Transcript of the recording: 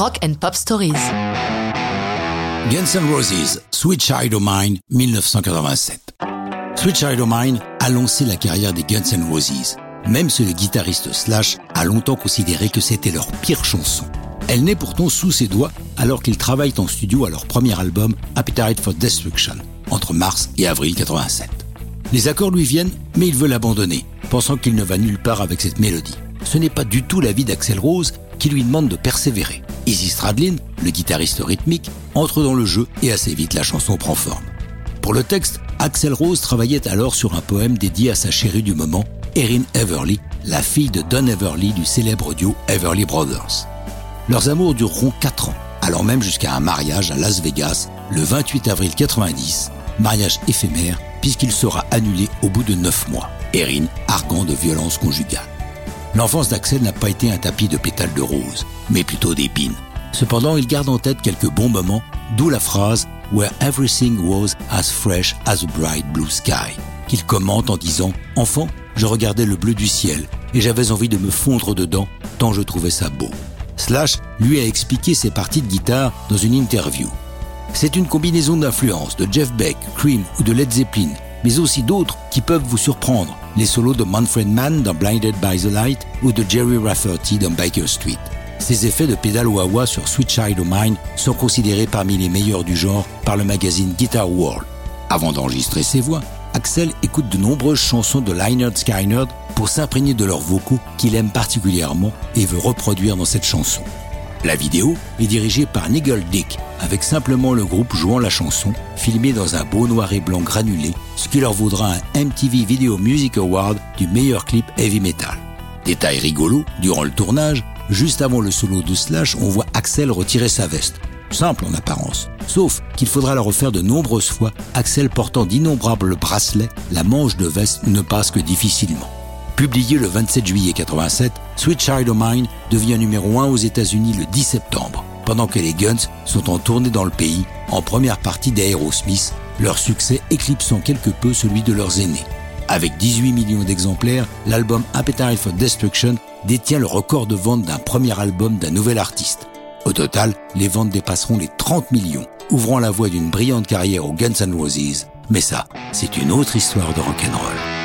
Rock and Pop Stories. Guns N' Roses, Sweet Child O' Mine, 1987. Sweet Child O' Mine a lancé la carrière des Guns N' Roses, même si le guitariste Slash a longtemps considéré que c'était leur pire chanson. Elle naît pourtant sous ses doigts alors qu'ils travaillent en studio à leur premier album Appetite for Destruction, entre mars et avril 87. Les accords lui viennent, mais il veut l'abandonner, pensant qu'il ne va nulle part avec cette mélodie. Ce n'est pas du tout l'avis d'Axel Rose qui lui demande de persévérer. Izzy Stradlin, le guitariste rythmique, entre dans le jeu et assez vite la chanson prend forme. Pour le texte, Axel Rose travaillait alors sur un poème dédié à sa chérie du moment, Erin Everly, la fille de Don Everly du célèbre duo Everly Brothers. Leurs amours dureront 4 ans, allant même jusqu'à un mariage à Las Vegas le 28 avril 90, mariage éphémère puisqu'il sera annulé au bout de 9 mois, Erin arguant de violence conjugale. L'enfance d'Axel n'a pas été un tapis de pétales de rose, mais plutôt d'épines. Cependant, il garde en tête quelques bons moments, d'où la phrase Where everything was as fresh as a bright blue sky, qu'il commente en disant Enfant, je regardais le bleu du ciel et j'avais envie de me fondre dedans tant je trouvais ça beau. Slash lui a expliqué ses parties de guitare dans une interview. C'est une combinaison d'influences de Jeff Beck, Cream ou de Led Zeppelin, mais aussi d'autres qui peuvent vous surprendre. Les solos de Manfred Mann dans Blinded by the Light ou de Jerry Rafferty dans Baker Street. Ces effets de pédale wah-wah sur Sweet Child O' Mine sont considérés parmi les meilleurs du genre par le magazine Guitar World. Avant d'enregistrer ses voix, Axel écoute de nombreuses chansons de Lynyrd Skynyrd pour s'imprégner de leurs vocaux qu'il aime particulièrement et veut reproduire dans cette chanson. La vidéo est dirigée par Nigel Dick, avec simplement le groupe jouant la chanson, filmée dans un beau noir et blanc granulé, ce qui leur vaudra un MTV Video Music Award du meilleur clip heavy metal. Détail rigolo, durant le tournage, juste avant le solo de Slash, on voit Axel retirer sa veste. Simple en apparence. Sauf qu'il faudra la refaire de nombreuses fois, Axel portant d'innombrables bracelets, la manche de veste ne passe que difficilement. Publié le 27 juillet 87, Sweet Child O' Mine devient numéro 1 aux États-Unis le 10 septembre, pendant que les Guns sont en tournée dans le pays, en première partie d'Aerosmith, leur succès éclipsant quelque peu celui de leurs aînés. Avec 18 millions d'exemplaires, l'album Appetite for Destruction détient le record de vente d'un premier album d'un nouvel artiste. Au total, les ventes dépasseront les 30 millions, ouvrant la voie d'une brillante carrière aux Guns N' Roses. Mais ça, c'est une autre histoire de rock'n'roll.